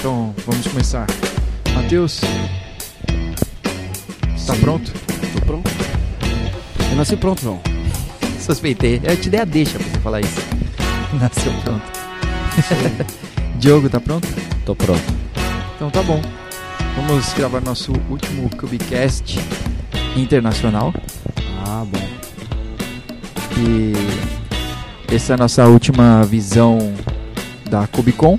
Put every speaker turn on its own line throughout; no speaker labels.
Então vamos começar. Matheus, está pronto?
Tô pronto. Eu nasci pronto, João.
Suspeitei. Eu te dei a deixa pra você falar isso. Nasceu pronto. Diogo, tá pronto?
Tô pronto.
Então tá bom. Vamos gravar nosso último Cubicast internacional.
Ah, bom.
E essa é a nossa última visão da Cubicon.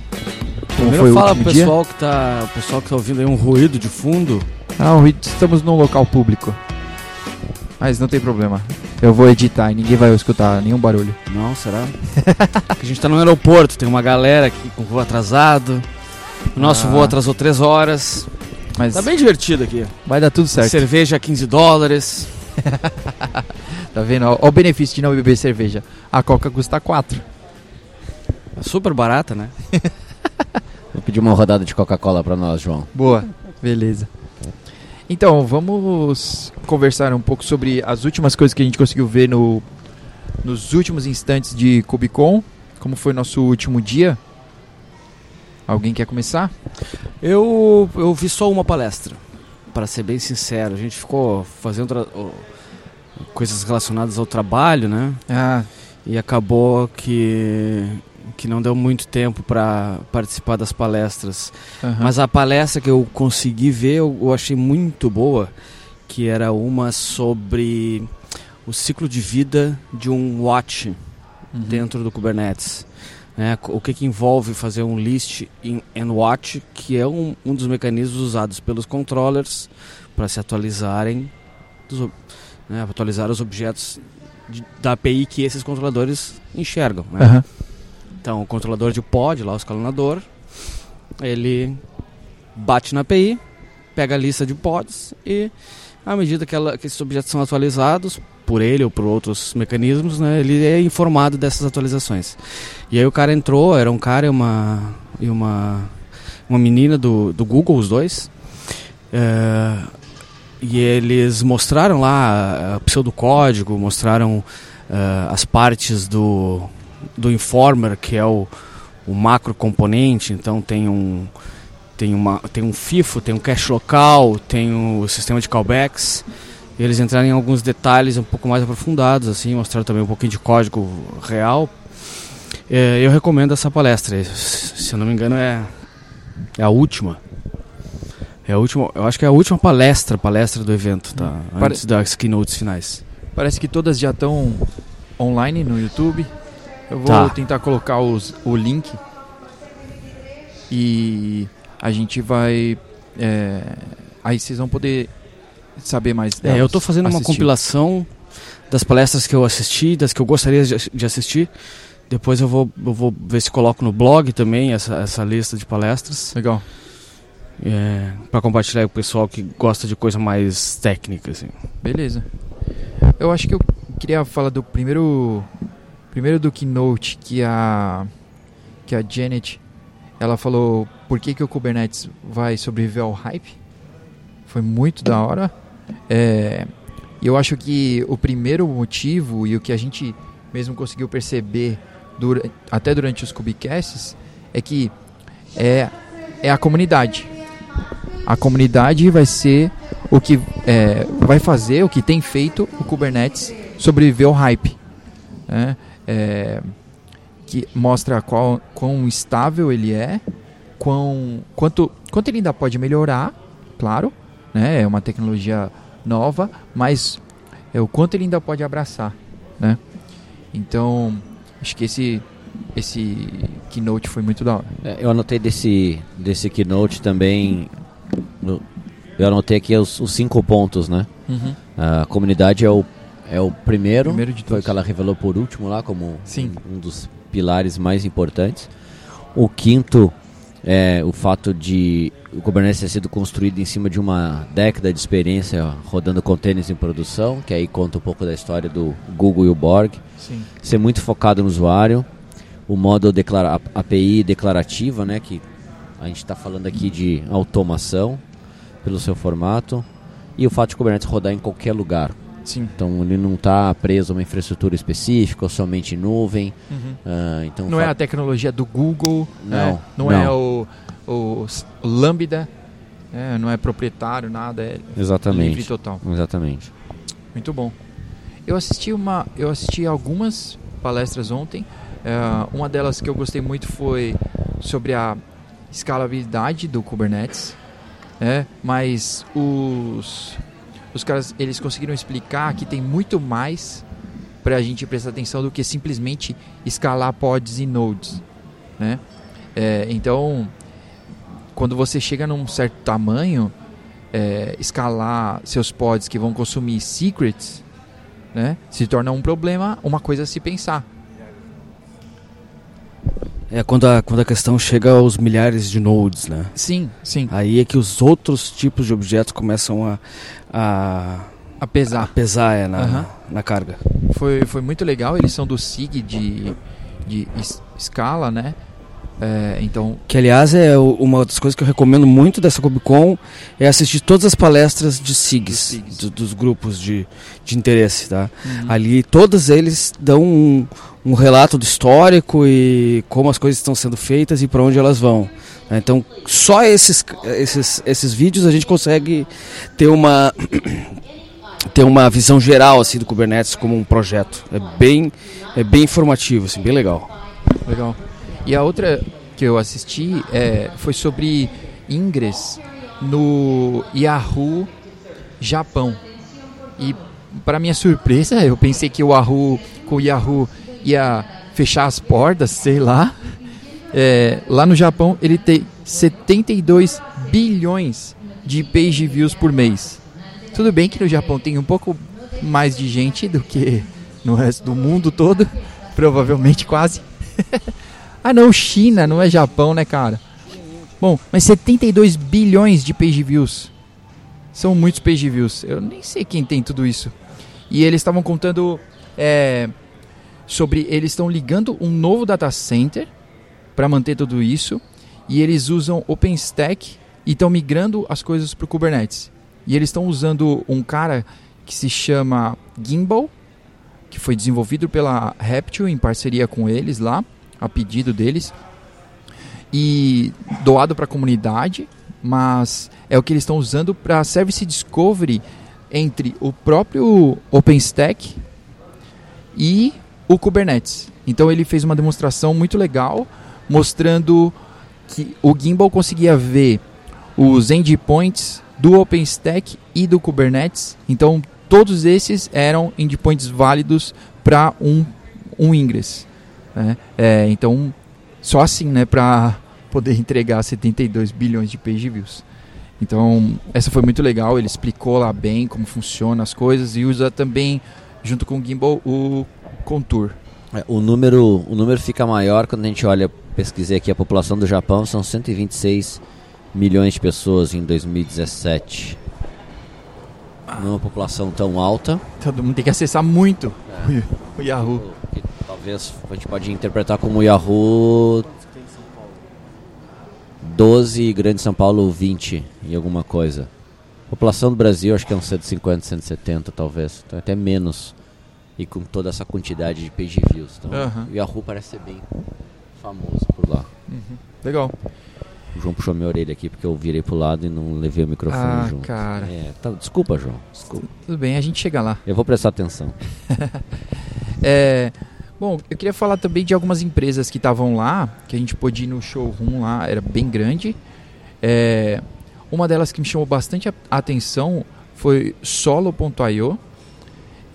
Como
Primeiro fala pro
dia?
pessoal que tá, o pessoal que tá ouvindo aí um ruído de fundo.
Ah, o Rit- estamos num local público. Mas não tem problema. Eu vou editar e ninguém vai escutar nenhum barulho.
Não, será? a gente tá no aeroporto, tem uma galera aqui com voo atrasado. O nosso
Ah.
voo atrasou 3 horas.
Mas
Tá bem divertido aqui.
vai dar tudo certo.
Cerveja a 15 dólares.
Tá vendo? Ó o benefício de não beber cerveja. A Coca custa 4.
É super barata, né?
Vou pedir uma rodada de Coca-Cola pra nós, João.
Boa. Beleza. Então, vamos conversar um pouco sobre as últimas coisas que a gente conseguiu ver no, nos últimos instantes de Cubicon. Como foi nosso último dia? Alguém quer começar?
Eu, eu vi só uma palestra, para ser bem sincero. A gente ficou fazendo coisas relacionadas ao trabalho, né?
Ah,
E acabou que, que não deu muito tempo para participar das palestras.
aham.
Mas a palestra que eu consegui ver, eu, eu achei muito boa, que era uma sobre o ciclo de vida de um watch
Uhum.
dentro do Kubernetes. né? o que, que envolve fazer um list in and watch, que é um, um dos mecanismos usados pelos controllers para se atualizarem, dos né, atualizar os objetos de- da API que esses controladores enxergam. Né?
Aham.
Então, o controlador de pod, lá o escalonador, ele bate na API, pega a lista de pods e, à medida que, ela- que esses objetos são atualizados, por ele ou por outros mecanismos, né, ele é informado dessas atualizações. E aí o cara entrou, era um cara e uma, e uma, uma menina do, do Google, os dois. É, e eles mostraram lá a pseudocódigo, mostraram eh, as partes do, do Informer, que é o, o macro componente, então tem um tem uma tem um FIFO, tem um cache local, tem o sistema de callbacks. Eles entraram em alguns detalhes um pouco mais aprofundados, assim, mostraram também um pouquinho de código real. Eh, eu recomendo essa palestra. Se eu não me engano é, é a última. É a última, eu acho que é a última palestra, palestra do evento, tá? Antes das keynotes finais.
Parece que todas já estão online no YouTube. Eu vou
Tá.
tentar colocar os, o link. E a gente vai. é, aí vocês vão poder saber mais delas.
É, eu tô fazendo uma
assistir.
compilação das palestras que eu assisti, das que eu gostaria de, de assistir. Depois eu vou, eu vou ver se coloco no blog também essa, essa lista de palestras.
Legal.
É, para compartilhar com o pessoal que gosta de coisa mais técnica, assim.
Beleza. Eu acho que eu queria falar do primeiro. Primeiro do keynote que a. Que a Janet. Ela falou por que, que o Kubernetes vai sobreviver ao hype. Foi muito da hora. É, eu acho que o primeiro motivo e o que a gente mesmo conseguiu perceber dura- até durante os Kubicasts é que é, é a comunidade. A comunidade vai ser o que é, vai fazer, o que tem feito o Kubernetes sobreviver ao hype. né? É, que mostra qual, quão estável ele é, quão, quanto, quanto ele ainda pode melhorar, claro, né? é uma tecnologia nova, mas é o quanto ele ainda pode abraçar. Né? Então, acho que esse, esse keynote foi muito da hora.
É, eu anotei desse, desse keynote também. eu anotei aqui os, os cinco pontos, né? A comunidade é o, é o primeiro.
Primeiro de
Foi que ela revelou por último lá, como. Um, um dos pilares mais importantes. O quinto é o fato de o Kubernetes ter sido construído em cima de uma década de experiência rodando containers em produção, que aí conta um pouco da história do Google e o Borg.
Sim.
ser muito focado no usuário, o modo declara API declarativa, né, que a gente está falando aqui de automação pelo seu formato, e o fato de Kubernetes rodar em qualquer lugar.
Sim.
Então ele não está preso a uma infraestrutura específica ou somente em nuvem.
Uhum.
ah, então
Não é a tecnologia do Google,
Não,
né? não,
não.
é o, o, o Lambda, é, não é proprietário, nada, é livre
Exatamente.
total.
Exatamente.
Muito bom. Eu assisti uma, eu assisti algumas palestras ontem. É, uma delas que eu gostei muito foi sobre a escalabilidade do Kubernetes, né? Mas os os caras eles conseguiram explicar que tem muito mais para a gente prestar atenção do que simplesmente escalar pods e nodes, né? É, então, quando você chega num certo tamanho, é, escalar seus pods que vão consumir secrets, né, se torna um problema, uma coisa a se pensar.
É quando a, quando a questão chega aos milhares de nodes, né?
Sim, sim.
Aí é que os outros tipos de objetos começam a, a, a
Apesar.
pesar é, na, na carga.
Foi, foi muito legal, eles são do SIG de, de es- escala, né? É, então,
Que aliás é uma das coisas que eu recomendo muito dessa Cobicon é assistir todas as palestras de SIGs,
Dos SIGs.
do- dos grupos de, de interesse, tá?
Uhum.
Ali todos eles dão um, um relato do histórico e como as coisas estão sendo feitas e para onde elas vão. né? Então só esses, esses, esses vídeos a gente consegue ter uma ter uma visão geral assim do Kubernetes como um projeto. É bem é bem informativo, assim, bem legal.
Legal. E a outra que eu assisti é, foi sobre Ingress no Yahoo Japão. E para minha surpresa, eu pensei que o Yahoo, com o Yahoo ia fechar as portas, sei lá. É, lá no Japão ele tem 72 bilhões de page views por mês. Tudo bem que no Japão tem um pouco mais de gente do que no resto do mundo todo, provavelmente quase. ah não, China, não é Japão, né, cara? Bom, mas 72 bilhões de page views. São muitos page views. Eu nem sei quem tem tudo isso. E eles estavam contando é, sobre eles estão ligando um novo data center para manter tudo isso e eles usam OpenStack e estão migrando as coisas para o Kubernetes. E eles estão usando um cara que se chama Gimbal, que foi desenvolvido pela Reptil em parceria com eles lá, a pedido deles, e doado para a comunidade, mas é o que eles estão usando para Service Discovery entre o próprio OpenStack e o Kubernetes. Então ele fez uma demonstração muito legal, mostrando que o Gimbal conseguia ver os endpoints do OpenStack e do Kubernetes. Então todos esses eram endpoints válidos para um, um Ingress. Né? É, então só assim, né, para poder entregar 72 bilhões de page views. Então, essa foi muito legal, ele explicou lá bem como funciona as coisas e usa também junto com o Gimbal o Contour.
É, O número, o número fica maior quando a gente olha, pesquisei aqui, a população do Japão são 126 milhões de pessoas em 2017. Não é uma população tão alta,
Todo mundo tem que acessar muito o, o Yahoo.
Talvez a gente pode interpretar como Yahoo 12 e Grande São Paulo 20 e alguma coisa. População do Brasil acho que é uns 150, 170 talvez, então até menos. E com toda essa quantidade de page views. Então, o Yahoo parece ser bem famoso por lá.
Legal.
O João puxou minha orelha aqui porque eu virei pro lado e não levei o microfone
Ah,
junto.
cara.
É, tá- desculpa, João. Desculpa.
Tudo bem, a gente chega lá.
Eu vou prestar atenção.
É, bom, eu queria falar também de algumas empresas que estavam lá, que a gente pôde ir no showroom lá, era bem grande. É, uma delas que me chamou bastante a atenção foi Solo.io,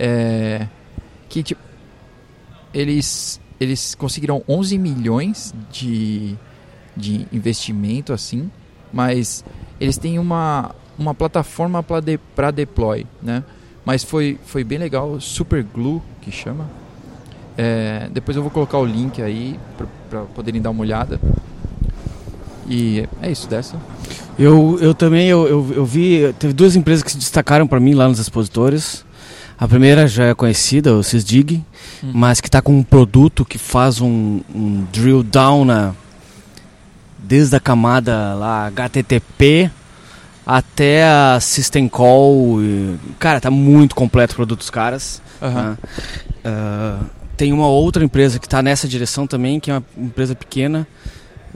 é, que tipo, eles, eles conseguiram 11 milhões de, de investimento, assim, mas eles têm uma, uma plataforma para de, deploy, né? Mas foi, foi bem legal, Super Glue, que chama. É, depois eu vou colocar o link aí para poderem dar uma olhada. E é isso, dessa.
Eu, eu também eu, eu, eu vi, teve duas empresas que se destacaram para mim lá nos expositores. A primeira já é conhecida, o Sysdig,
Hum.
mas que está com um produto que faz um, um drill down na, desde a camada lá HTTP até a System Call. e- cara, tá muito completo o produto dos caras. né? Ah, tem uma outra empresa que está nessa direção também, que é uma empresa pequena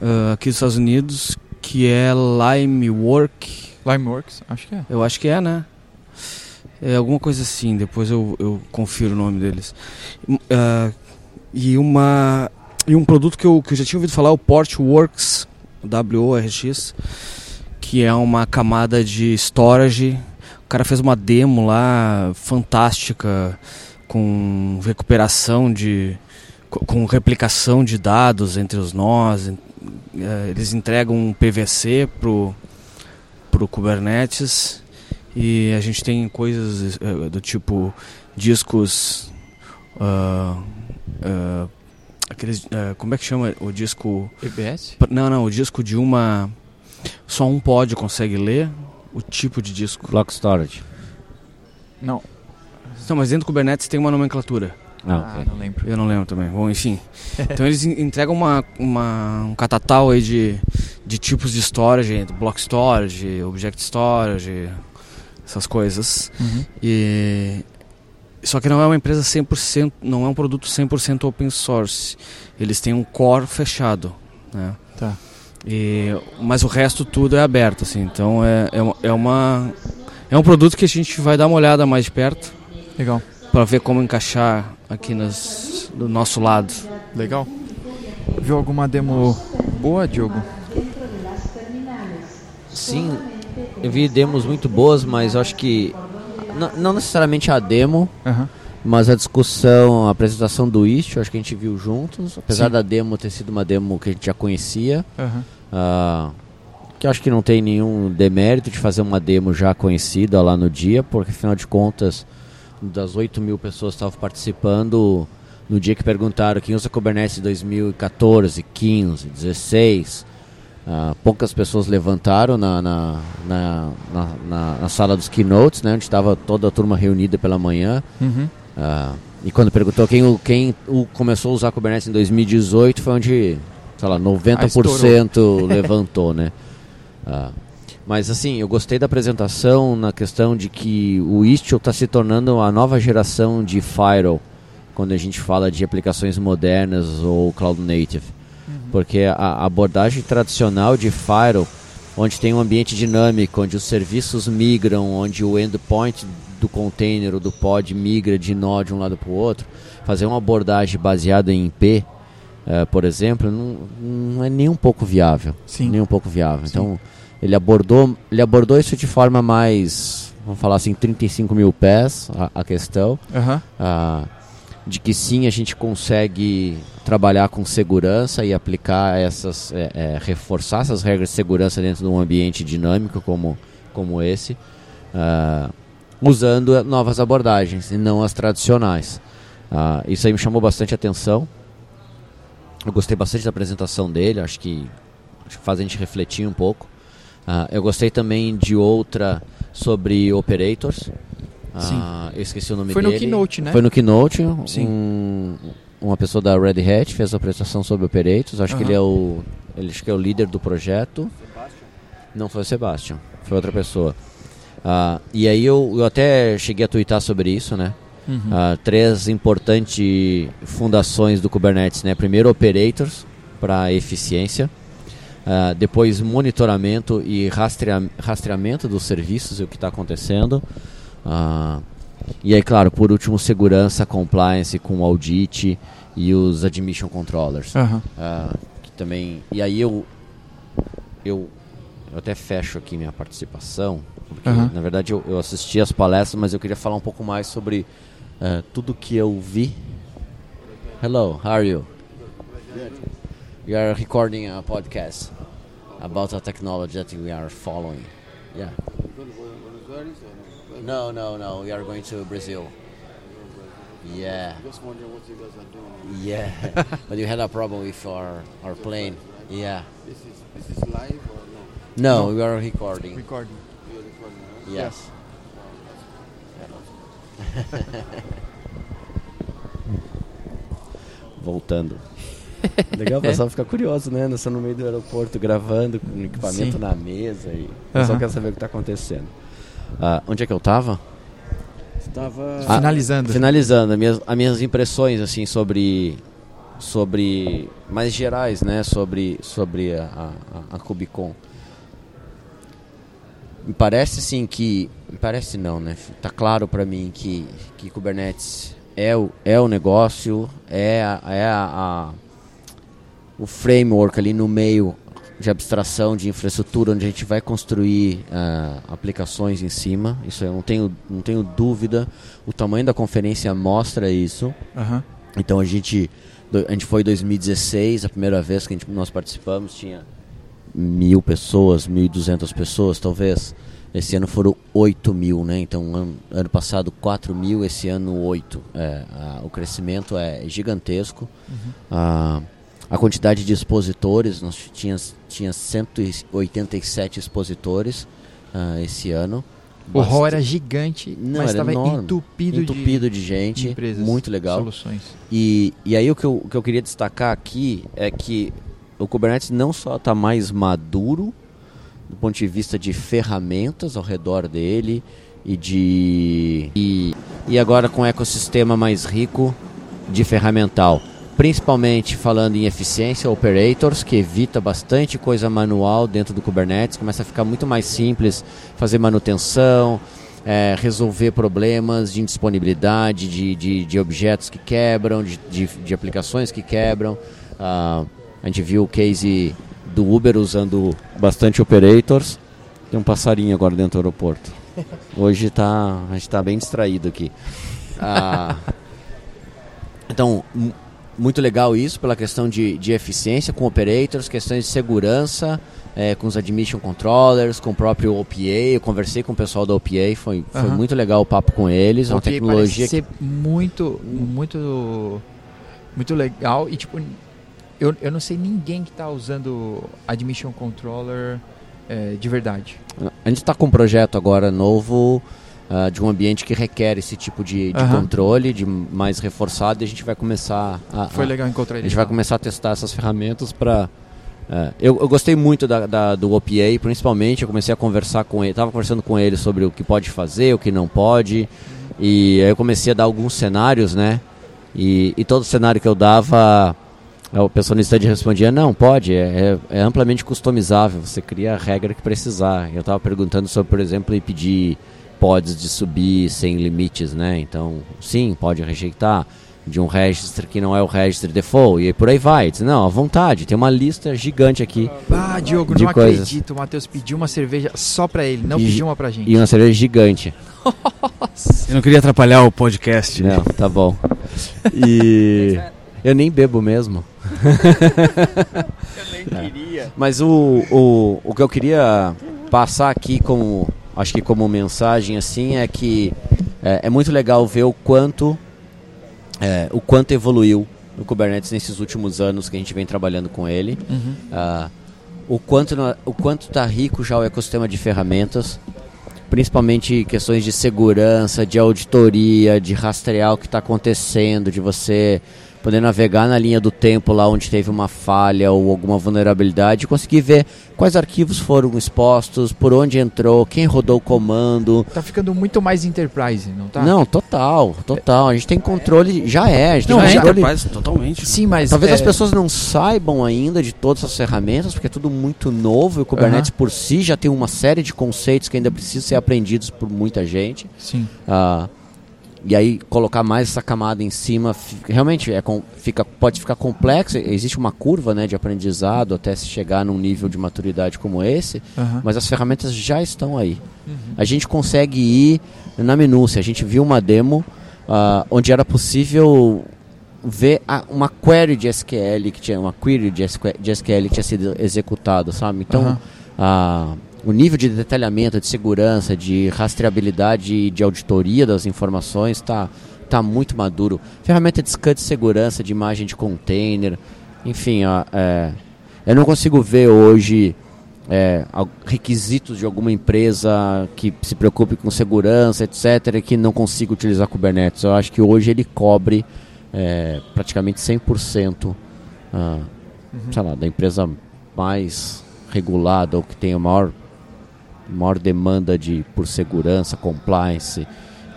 ah, aqui dos Estados Unidos, que é Limework.
Limeworks, acho que é.
Eu acho que é, né? É alguma coisa assim, depois eu, eu confiro o nome deles. Uh, e uma e um produto que eu, que eu já tinha ouvido falar, o Portworx, WORX, que é uma camada de storage. O cara fez uma demo lá fantástica com recuperação de com replicação de dados entre os nós. Eh, eles entregam um PVC pro pro Kubernetes e a gente tem coisas uh, do tipo discos uh, uh, aqueles como é que chama o disco?
EBS
não não o disco de uma só um pod consegue ler o tipo de disco.
Block storage.
Não
não mas dentro do Kubernetes tem uma nomenclatura
ah, ah, não lembro.
Eu não lembro também. Bom, enfim. então eles entregam uma, uma, um catatal aí de, de tipos de storage, block storage, object storage, essas coisas.
Uhum.
E só que não é uma empresa 100%, não é um produto 100% open source. Eles têm um core fechado, né?
Tá.
E, mas o resto tudo é aberto, assim. Então é, é, é uma é um produto que a gente vai dar uma olhada mais de perto.
Legal.
Para ver como encaixar aqui nos, do nosso lado.
Legal. Viu alguma demo boa, Diogo?
Sim, eu vi demos muito boas, mas acho que não necessariamente a demo,
uhum.
mas a discussão, a apresentação do Istio, acho que a gente viu juntos, apesar Sim. da demo ter sido uma demo que a gente já conhecia.
Uhum.
Uh, que acho que não tem nenhum demérito de fazer uma demo já conhecida lá no dia, porque afinal de contas, das 8 mil pessoas que estavam participando, no dia que perguntaram quem usa Kubernetes em 2014, 15, 16, Uh, poucas pessoas levantaram na, na, na, na, na sala dos keynotes, né, onde estava toda a turma reunida pela manhã.
Uhum.
Uh, e quando perguntou quem, quem o começou a usar Kubernetes em 2018, foi onde, sei lá, 90% ah, levantou, né? Uh, mas assim, eu gostei da apresentação na questão de que o Istio está se tornando a nova geração de Firewall, quando a gente fala de aplicações modernas ou cloud native. Porque a abordagem tradicional de Firewall, onde tem um ambiente dinâmico, onde os serviços migram, onde o endpoint do container ou do pod migra de nó de um lado para o outro, fazer uma abordagem baseada em IP, uh, eh, por exemplo, não, não, é nem um pouco viável.
Sim.
Nem um pouco viável. Sim. Então, ele abordou, ele abordou isso de forma mais, vamos falar assim, 35 mil pés, a, a questão.
Uhum.
Uh, de que sim a gente consegue trabalhar com segurança e aplicar essas, é, é, reforçar essas regras de segurança dentro de um ambiente dinâmico como, como esse, uh, usando novas abordagens e não as tradicionais. Uh, isso aí me chamou bastante atenção. Eu gostei bastante da apresentação dele, acho que, acho que faz a gente refletir um pouco. Uh, eu gostei também de outra sobre operators. Ah, eu esqueci o nome
Foi
dele.
Foi no Keynote, né?
Foi no Keynote.
Sim.
Um, uma pessoa da Red Hat fez a apresentação sobre Operators. Acho que ele é o ele acho que é o líder do projeto. Sebastian? Não foi o Sebastian, foi outra pessoa. Ah, e aí eu, eu até cheguei a twittar sobre isso, né?
Uhum.
Três importantes fundações do Kubernetes, né? Primeiro Operators para eficiência. Uh, depois monitoramento e rastrea rastreamento dos serviços e o que está acontecendo. Uh, e aí, claro, por último, segurança, compliance com audit e os admission controllers.
Uhum.
Uh, que também. E aí eu, eu, eu até fecho aqui minha participação, porque
uhum.
na verdade eu, eu, assisti as palestras, mas eu queria falar um pouco mais sobre uh, tudo que eu vi. Hello, how are you? Good. We are recording a podcast about a technology that we are following. Yeah. No, no, no. We are going to Brazil. Yeah.
Just wondering what you guys are doing.
Yeah, but you had a problem with our our plane. Yeah.
This is this is live or
no? No, we are recording.
Recording.
You're recording. Right?
Yes. Voltando. Legal, o pessoal fica curioso, né? Nós no meio do aeroporto gravando com o equipamento Sim. na mesa e o pessoal quer saber o que está acontecendo. Uh, onde é que eu estava?
Estava
ah, finalizando.
Finalizando, as minhas, as minhas impressões assim sobre sobre mais gerais, né, sobre sobre a, a, a Cubicon. me parece sim que. Me parece não, né? Tá claro para mim que, que Kubernetes é o, é o negócio, é, a, é a, a- o framework ali no meio de abstração, de infraestrutura, onde a gente vai construir ah, aplicações em cima. Isso eu não tenho, não tenho dúvida. O tamanho da conferência mostra isso.
Aham.
Então a gente, a gente foi em 2016, a primeira vez que a gente- nós participamos, tinha mil pessoas, mil e duzentas pessoas, talvez. Esse ano foram 8 mil, né? Então ano, ano passado 4 mil, esse ano 8. É, a- o crescimento é gigantesco. A, a quantidade de expositores, nós tínhamos tinha 187 expositores ah, esse ano.
O hall era gigante,
Não,
mas estava entupido,
entupido de,
de,
gente,
empresas,
muito legal.
soluções.
E, e aí o que, eu, o que eu queria destacar aqui é que o Kubernetes não só está mais maduro do ponto de vista de ferramentas ao redor dele e de e, e agora com um ecossistema mais rico de ferramental, principalmente falando em eficiência, operators, que evita bastante coisa manual dentro do Kubernetes, começa a ficar muito mais simples fazer manutenção, é, resolver problemas de indisponibilidade, de, de, de objetos que quebram, de, de, de aplicações que quebram. Ah, a gente viu o case do Uber usando bastante operators. Tem um passarinho agora dentro do aeroporto. Hoje tá, a gente está bem distraído aqui. Ah, então, muito legal isso pela questão de, de eficiência com operators, questões de segurança, eh, com os admission controllers, com o próprio OPA. Eu conversei com o pessoal da OPA, foi, foi muito legal o papo com eles. É uma tecnologia
parece ser muito, muito, muito legal e tipo, eu, eu não sei ninguém que está usando Admission Controller eh, de verdade.
A gente está com um projeto agora novo ah, de um ambiente que requer esse tipo de, de
Aham.
controle, de mais reforçado, e a gente vai começar a,
Foi
a-
legal encontrar
a
ele.
gente vai começar a testar essas ferramentas para eu, eu gostei muito da, da- do OPA, principalmente. Eu comecei a conversar com ele, estava conversando com ele sobre o que pode fazer, o que não pode, e aí eu comecei a dar alguns cenários, né? E, e todo cenário que eu dava, a pessoa no instante respondia: não, pode, é, é- é amplamente customizável, você cria a regra que precisar. Eu estava perguntando sobre, por exemplo, pedir pods de subir sem limites, né? Então, sim, pode rejeitar de um registro que não é o registro default e por aí vai. Diz, não, à vontade, tem uma lista gigante aqui
Ah, Diogo,
de
não
coisas.
acredito. O Matheus pediu uma cerveja só pra ele, não
E-
pediu uma pra gente.
e uma cerveja gigante.
Eu não queria atrapalhar o podcast.
Não, tá bom. E eu nem bebo mesmo.
Eu nem queria.
Mas o, o, o que eu queria passar aqui como acho que como mensagem assim é que é, é muito legal ver o quanto é, o quanto evoluiu o Kubernetes nesses últimos anos que a gente vem trabalhando com ele.
Uhum.
Ah, o quanto no- o quanto está rico já o ecossistema de ferramentas, principalmente questões de segurança, de auditoria, de rastrear o que está acontecendo, de você poder navegar na linha do tempo lá onde teve uma falha ou alguma vulnerabilidade, e conseguir ver quais arquivos foram expostos, por onde entrou, quem rodou o comando.
Tá ficando muito mais enterprise, não tá?
Não, total, total. A gente tem controle, já é, a gente tem
Não, é
controle.
Enterprise, totalmente.
Sim, mas
Talvez
é,
as pessoas não saibam ainda de todas as ferramentas, porque é tudo muito novo e o Kubernetes por si já tem uma série de conceitos que ainda precisam ser aprendidos por muita gente.
Sim.
Ah, e aí colocar mais essa camada em cima, realmente é fica, pode ficar complexo. Existe uma curva né, de aprendizado até se chegar num nível de maturidade como esse,
Aham.
mas as ferramentas já estão aí. A gente consegue ir na minúcia. A gente viu uma demo ah, onde era possível ver a- uma query de SQL que tinha uma query de SQL, que tinha sido executada, sabe? Então,
Aham.
ah, o nível de detalhamento, de segurança, de rastreabilidade e de auditoria das informações está tá muito maduro. Ferramenta de scan de segurança, de imagem de container, enfim, ó, é, eu não consigo ver hoje é, requisitos de alguma empresa que se preocupe com segurança, etc., que não consiga utilizar Kubernetes. Eu acho que hoje ele cobre é, praticamente 100% ah, sei lá, da empresa mais regulada ou que tem a maior, maior demanda de, por segurança, compliance,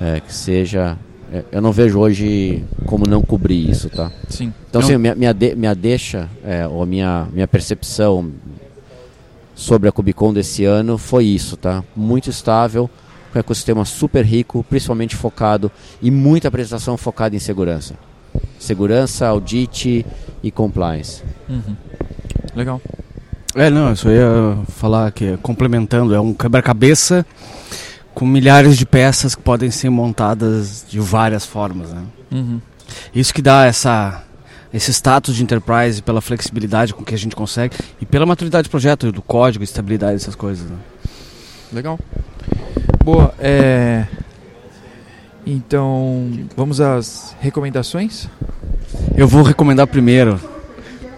é, que seja. é, eu não vejo hoje como não cobrir isso, tá?
Sim.
Então,
Não-
assim, minha, minha, de- minha deixa, é, ou minha, minha percepção, sobre a Cubicon desse ano foi isso, tá? Muito estável, com um ecossistema super rico, principalmente focado e muita apresentação focada em segurança. Segurança, audit e compliance.
Uhum. Legal.
É, não, eu só ia falar que, complementando, é um quebra-cabeça com milhares de peças que podem ser montadas de várias formas, né?
Uhum.
Isso que dá essa, esse status de enterprise pela flexibilidade com que a gente consegue e pela maturidade do projeto, do código, estabilidade, essas coisas. Né?
Legal. Boa, é... Então, vamos às recomendações?
Eu vou recomendar primeiro,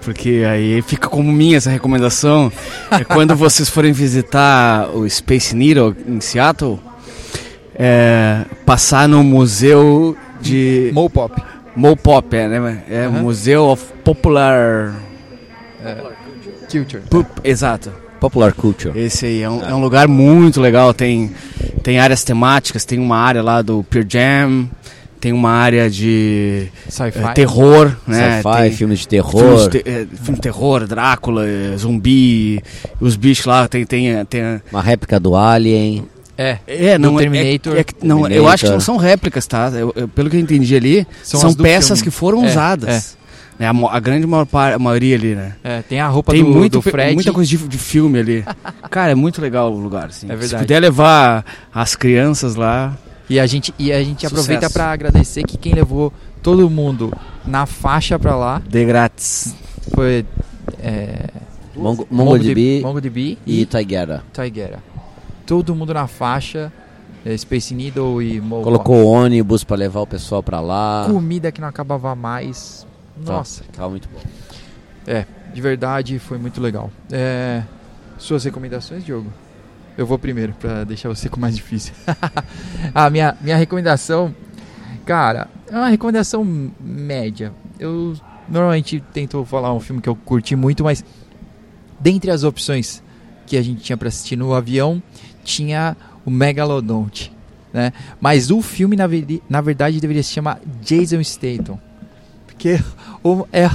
porque aí fica como minha essa recomendação. É quando vocês forem visitar o Space Needle em Seattle, é, passar no museu de
Mopop.
Mopop, é, né? É
Aham.
Museu of Popular.
Culture.
Pup, exato.
Popular Culture.
Esse aí é um, é um lugar muito legal. Tem, tem áreas temáticas, tem uma área lá do Pearl Jam, tem uma área de
Sci-fi.
é, terror, né?
Sci-fi,
Tem
filmes de
filmes
terror,
de, é, filme de terror, Drácula, é, zumbi, os bichos lá, tem. tem, tem
uma réplica do Alien.
É.
é, não,
Do
é-
Terminator.
É, que- não, eu
Terminator.
acho que não são réplicas, tá? Eu- eu- pelo que eu entendi ali,
São
são, peças
filme.
que foram
É,
usadas. Né, a, a grande maior par, a maioria ali, né?
É, tem a roupa
Tem
do,
muito,
do Fred.
muita coisa de, de filme ali. Cara, é muito legal o lugar, assim.
É
Se
verdade.
puder levar as crianças lá,
E a gente, e a gente
Sucesso.
aproveita pra agradecer que quem levou todo mundo na faixa pra lá
de grátis.
foi é,
Mongo- MongoDB
MongoDB
e
e. Taiguera. Todo mundo na faixa, é, Space Needle e Mopop.
Colocou ônibus pra levar o pessoal pra lá.
comida que não acabava mais. Nossa,
Tava muito bom.
de verdade foi muito legal. É, suas recomendações, Diogo? Eu vou primeiro pra deixar você com mais difícil. a minha, minha recomendação, cara, é uma recomendação média. Eu normalmente tento falar um filme que eu curti muito, mas dentre as opções que a gente tinha pra assistir no avião, tinha o Megalodonte, né? Mas o filme na, veri- na verdade deveria se chamar Jason Statham. Porque o- é,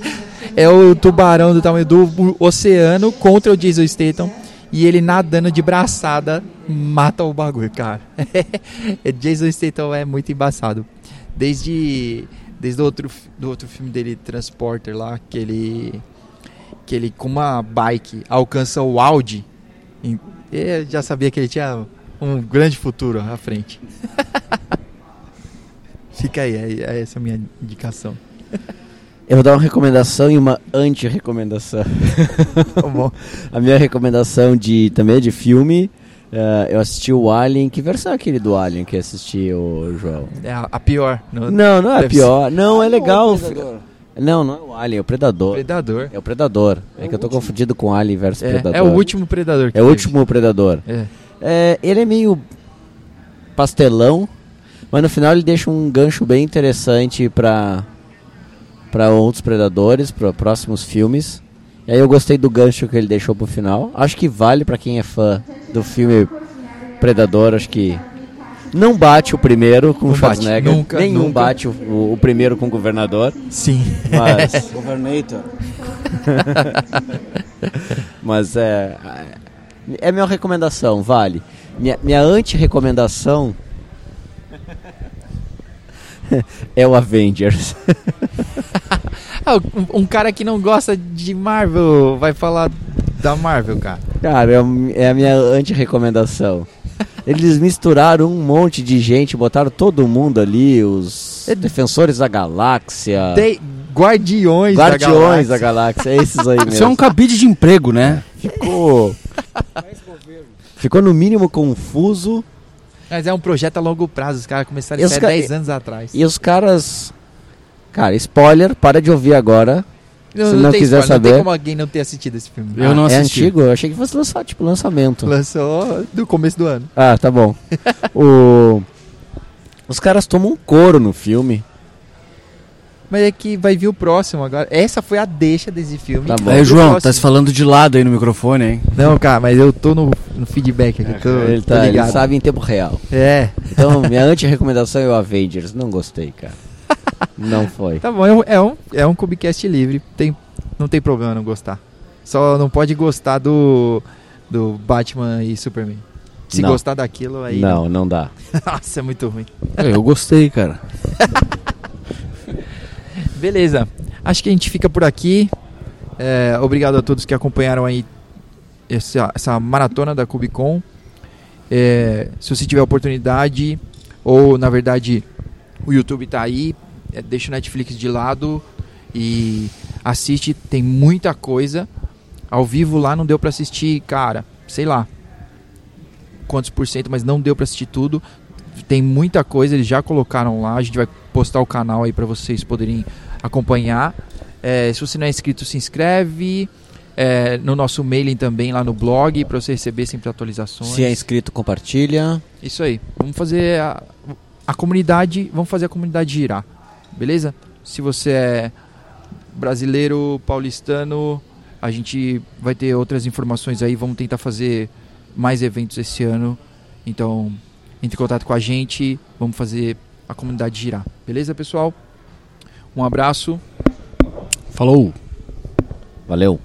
é o tubarão do tamanho do oceano contra o Jason Statham e ele nadando de braçada mata o bagulho, cara. Jason Statham é muito embaçado. Desde desde o outro do outro filme dele Transporter lá, que ele que ele com uma bike alcança o Audi. Eu já sabia que ele tinha um grande futuro à frente. Fica aí, é, é essa a minha indicação.
Eu vou dar uma recomendação e uma anti-recomendação.
Tá.
A minha recomendação de também é de filme. eh, eu assisti o Alien. Que versão é aquele do Alien que assisti, o João?
É a, a pior. No,
Não, não é
Deve
pior. Não, é legal. Não, não é o Alien, é o Predador.
Predador.
É o Predador. É,
É
que eu tô
último.
confundido com Alien versus
É,
Predador.
é o último Predador. que
É o último Predador.
É.
É, ele é meio pastelão, mas no final ele deixa um gancho bem interessante pra para outros predadores, para próximos filmes. E aí eu gostei do gancho que ele deixou pro final. Acho que vale pra quem é fã do filme Predador, acho que não bate o primeiro com
Não
o
bate,
Schwarzenegger,
nunca,
nenhum
nunca.
bate o, o- o primeiro com o governador,
Sim.
mas
Governator.
Mas é. É minha recomendação, vale. Minha, minha anti-recomendação é o Avengers.
Ah, um, um cara que não gosta de Marvel vai falar da Marvel, cara.
Cara, é, é a minha anti-recomendação. Eles misturaram um monte de gente, botaram todo mundo ali, os
É-
defensores da galáxia,
Tem Guardiões,
guardiões
da
da galáxia, é esses aí mesmo.
Isso é um cabide de emprego, né?
Ficou. Ficou no mínimo confuso.
Mas é um projeto a longo prazo. Os caras começaram isso há
ca-
10 anos atrás.
E os caras. Cara, spoiler, para de ouvir agora. se não
tem
quiser
spoiler, Não
saber-
tem como alguém não ter assistido esse filme.
Eu não
é
assisti.
antigo? Eu achei que fosse lançar, tipo, lançamento.
Lançou do começo do ano.
Ah, tá bom. o... Os caras tomam um couro no filme.
Mas é que vai vir o próximo agora. Essa foi a deixa desse filme.
Tá bom.
João, tá se falando de lado aí no microfone, hein?
Não, cara, mas eu tô no, no feedback aqui. Tô,
ele, tá, ele sabe em tempo real.
É,
Então, minha anti-recomendação é o Avengers. Não gostei, cara. Não foi.
tá bom. É um, é um, é um Cubicast livre. Tem, não tem problema não gostar. Só não pode gostar do, do Batman e Superman. Se
Não.
gostar daquilo, aí.
Não, não dá.
Nossa, é muito ruim.
É, Eu gostei, cara.
Beleza. Acho que a gente fica por aqui. É, obrigado a todos que acompanharam aí essa, essa maratona da Cubicon. É, se você tiver oportunidade, ou na verdade o YouTube tá aí, é, deixa o Netflix de lado e assiste. Tem muita coisa. Ao vivo lá não deu pra assistir, cara, sei lá quantos por cento, mas não deu pra assistir tudo. Tem muita coisa, eles já colocaram lá. A gente vai postar o canal aí pra vocês poderem acompanhar. É, se você não é inscrito, se inscreve. É, no nosso mailing também lá no blog para você receber sempre atualizações.
Se é inscrito, compartilha.
Isso aí. Vamos fazer a, a comunidade, vamos fazer a comunidade girar. Beleza? Se você é brasileiro, paulistano, a gente vai ter outras informações aí, vamos tentar fazer mais eventos esse ano. Então, entre em contato com a gente, vamos fazer a comunidade girar. Beleza, pessoal? Um abraço.
Falou!
Valeu.